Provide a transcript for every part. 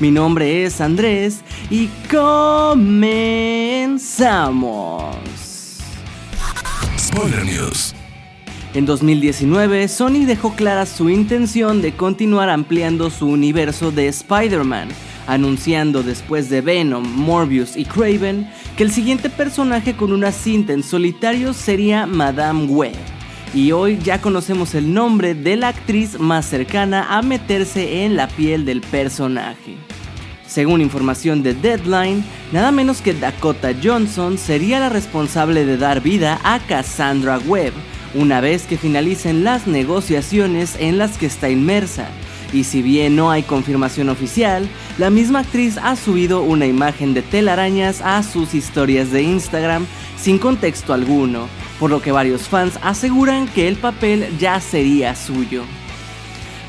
Mi nombre es Andrés y comenzamos. Spoiler News. En 2019, Sony dejó clara su intención de continuar ampliando su universo de Spider-Man, anunciando después de Venom, Morbius y Craven que el siguiente personaje con una cinta en solitario sería Madame Web. Y hoy ya conocemos el nombre de la actriz más cercana a meterse en la piel del personaje. Según información de Deadline, nada menos que Dakota Johnson sería la responsable de dar vida a Cassandra Webb, una vez que finalicen las negociaciones en las que está inmersa. Y si bien no hay confirmación oficial, la misma actriz ha subido una imagen de telarañas a sus historias de Instagram sin contexto alguno, por lo que varios fans aseguran que el papel ya sería suyo.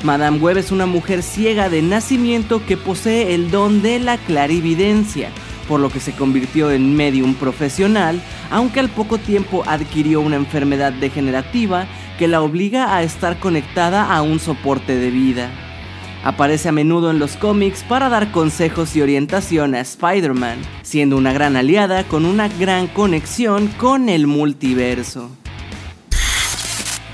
Madame Web es una mujer ciega de nacimiento que posee el don de la clarividencia, por lo que se convirtió en medium profesional, aunque al poco tiempo adquirió una enfermedad degenerativa que la obliga a estar conectada a un soporte de vida. Aparece a menudo en los cómics para dar consejos y orientación a Spider-Man, siendo una gran aliada con una gran conexión con el multiverso.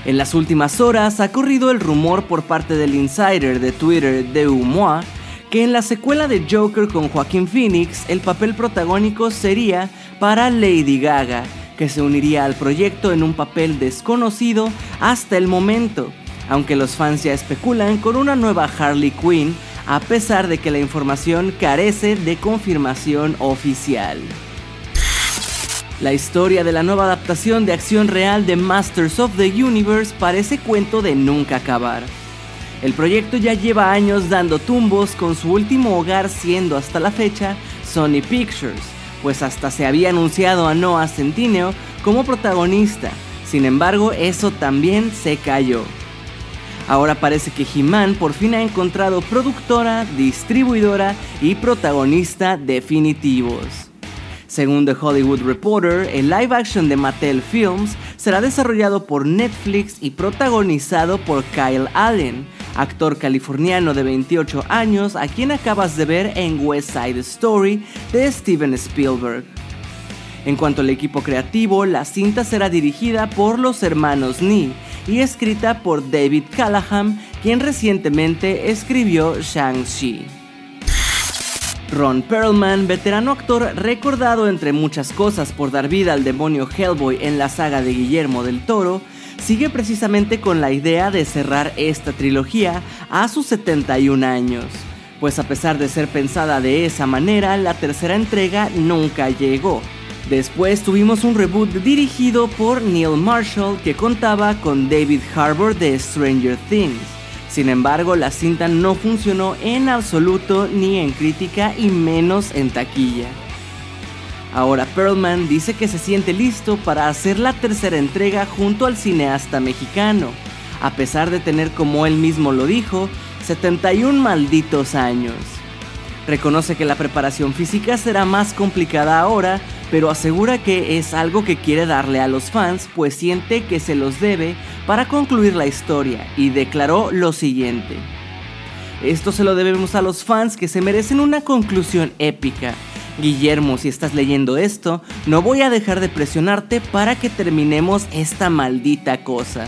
En las últimas horas ha corrido el rumor por parte del insider de Twitter de Umoa que en la secuela de Joker con Joaquín Phoenix el papel protagónico sería para Lady Gaga, que se uniría al proyecto en un papel desconocido hasta el momento, aunque los fans ya especulan con una nueva Harley Quinn a pesar de que la información carece de confirmación oficial. La historia de la nueva adaptación de acción real de Masters of the Universe parece cuento de nunca acabar. El proyecto ya lleva años dando tumbos con su último hogar siendo hasta la fecha Sony Pictures, pues hasta se había anunciado a Noah Centineo como protagonista, sin embargo eso también se cayó. Ahora parece que He-Man por fin ha encontrado productora, distribuidora y protagonista definitivos. Según The Hollywood Reporter, el live action de Mattel Films será desarrollado por Netflix y protagonizado por Kyle Allen, actor californiano de 28 años a quien acabas de ver en West Side Story de Steven Spielberg. En cuanto al equipo creativo, la cinta será dirigida por los hermanos Nee y escrita por David Callahan, quien recientemente escribió Shang-Chi. Ron Perlman, veterano actor recordado entre muchas cosas por dar vida al demonio Hellboy en la saga de Guillermo del Toro, sigue precisamente con la idea de cerrar esta trilogía a sus 71 años. Pues a pesar de ser pensada de esa manera, la tercera entrega nunca llegó. Después tuvimos un reboot dirigido por Neil Marshall que contaba con David Harbour de Stranger Things. Sin embargo, la cinta no funcionó en absoluto ni en crítica y menos en taquilla. Ahora Perlman dice que se siente listo para hacer la tercera entrega junto al cineasta mexicano, a pesar de tener, como él mismo lo dijo, 71 malditos años. Reconoce que la preparación física será más complicada ahora, pero asegura que es algo que quiere darle a los fans, pues siente que se los debe para concluir la historia y declaró lo siguiente. Esto se lo debemos a los fans que se merecen una conclusión épica. Guillermo, si estás leyendo esto, no voy a dejar de presionarte para que terminemos esta maldita cosa.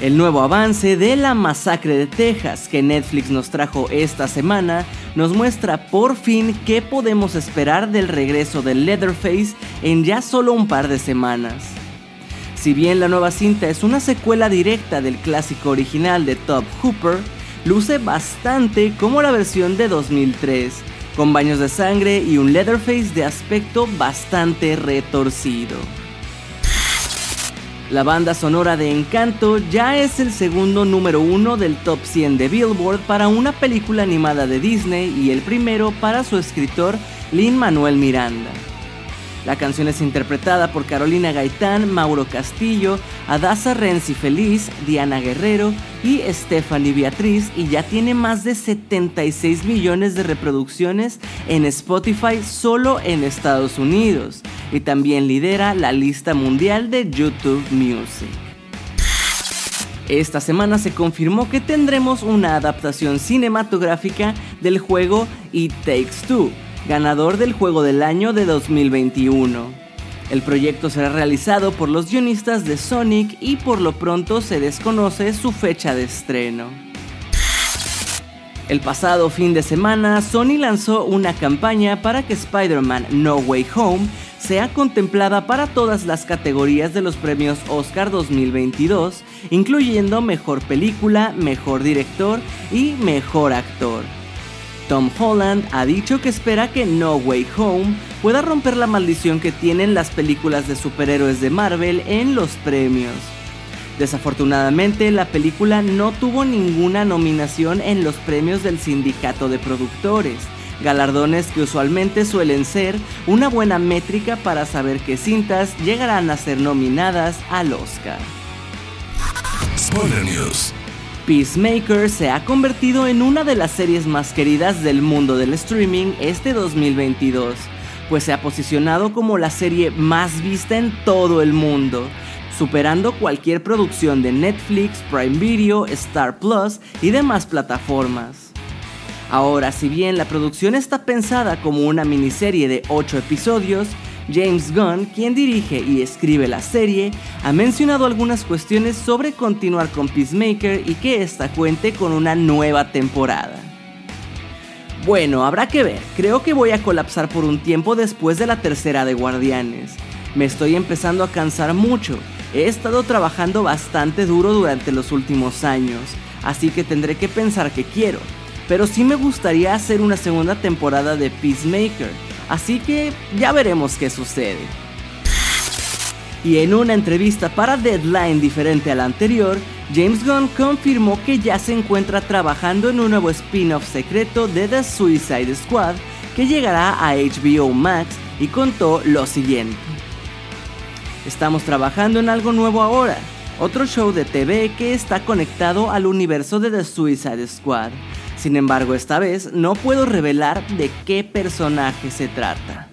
El nuevo avance de la masacre de Texas que Netflix nos trajo esta semana nos muestra por fin qué podemos esperar del regreso de Leatherface en ya solo un par de semanas. Si bien la nueva cinta es una secuela directa del clásico original de Top Hooper, luce bastante como la versión de 2003, con baños de sangre y un Leatherface de aspecto bastante retorcido. La banda sonora de Encanto ya es el segundo número uno del top 100 de Billboard para una película animada de Disney y el primero para su escritor Lin Manuel Miranda. La canción es interpretada por Carolina Gaitán, Mauro Castillo, Adasa Renzi Feliz, Diana Guerrero y Stephanie Beatriz y ya tiene más de 76 millones de reproducciones en Spotify solo en Estados Unidos y también lidera la lista mundial de YouTube Music. Esta semana se confirmó que tendremos una adaptación cinematográfica del juego It Takes Two, ganador del Juego del Año de 2021. El proyecto será realizado por los guionistas de Sonic y por lo pronto se desconoce su fecha de estreno. El pasado fin de semana, Sony lanzó una campaña para que Spider-Man No Way Home sea contemplada para todas las categorías de los premios Oscar 2022, incluyendo Mejor Película, Mejor Director y Mejor Actor. Tom Holland ha dicho que espera que No Way Home pueda romper la maldición que tienen las películas de superhéroes de Marvel en los premios. Desafortunadamente, la película no tuvo ninguna nominación en los premios del sindicato de productores, galardones que usualmente suelen ser una buena métrica para saber qué cintas llegarán a ser nominadas al Oscar. Spoiler News. Peacemaker se ha convertido en una de las series más queridas del mundo del streaming este 2022, pues se ha posicionado como la serie más vista en todo el mundo, superando cualquier producción de Netflix, Prime Video, Star Plus y demás plataformas. Ahora, si bien la producción está pensada como una miniserie de 8 episodios, James Gunn, quien dirige y escribe la serie, ha mencionado algunas cuestiones sobre continuar con Peacemaker y que esta cuente con una nueva temporada. Bueno, habrá que ver, creo que voy a colapsar por un tiempo después de la tercera de Guardianes. Me estoy empezando a cansar mucho, he estado trabajando bastante duro durante los últimos años, así que tendré que pensar que quiero, pero sí me gustaría hacer una segunda temporada de Peacemaker, Así que ya veremos qué sucede. Y en una entrevista para Deadline diferente a la anterior, James Gunn confirmó que ya se encuentra trabajando en un nuevo spin-off secreto de The Suicide Squad que llegará a HBO Max y contó lo siguiente. Estamos trabajando en algo nuevo ahora, otro show de TV que está conectado al universo de The Suicide Squad. Sin embargo, esta vez no puedo revelar de qué personaje se trata.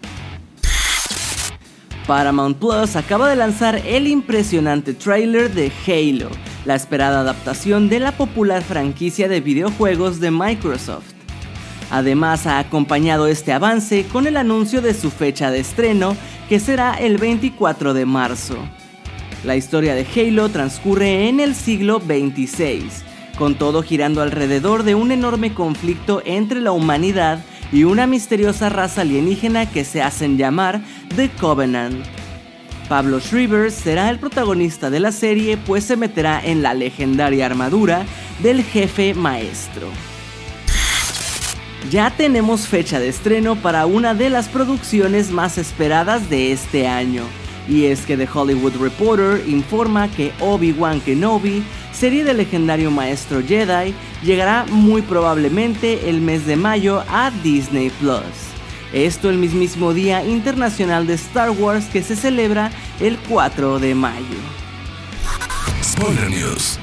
Paramount Plus acaba de lanzar el impresionante trailer de Halo, la esperada adaptación de la popular franquicia de videojuegos de Microsoft. Además ha acompañado este avance con el anuncio de su fecha de estreno, que será el 24 de marzo. La historia de Halo transcurre en el siglo XXVI, con todo girando alrededor de un enorme conflicto entre la humanidad y una misteriosa raza alienígena que se hacen llamar The Covenant. Pablo Shriver será el protagonista de la serie pues se meterá en la legendaria armadura del jefe maestro. Ya tenemos fecha de estreno para una de las producciones más esperadas de este año, y es que The Hollywood Reporter informa que Obi-Wan Kenobi serie del legendario maestro Jedi, llegará muy probablemente el mes de mayo a Disney Plus. Esto el mismísimo Día Internacional de Star Wars que se celebra el 4 de mayo. Spoiler News.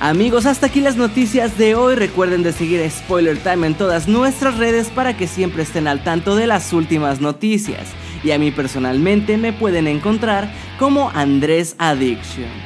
Amigos, hasta aquí las noticias de hoy. Recuerden de seguir Spoiler Time en todas nuestras redes para que siempre estén al tanto de las últimas noticias. Y a mí personalmente me pueden encontrar como Andrés Addiction.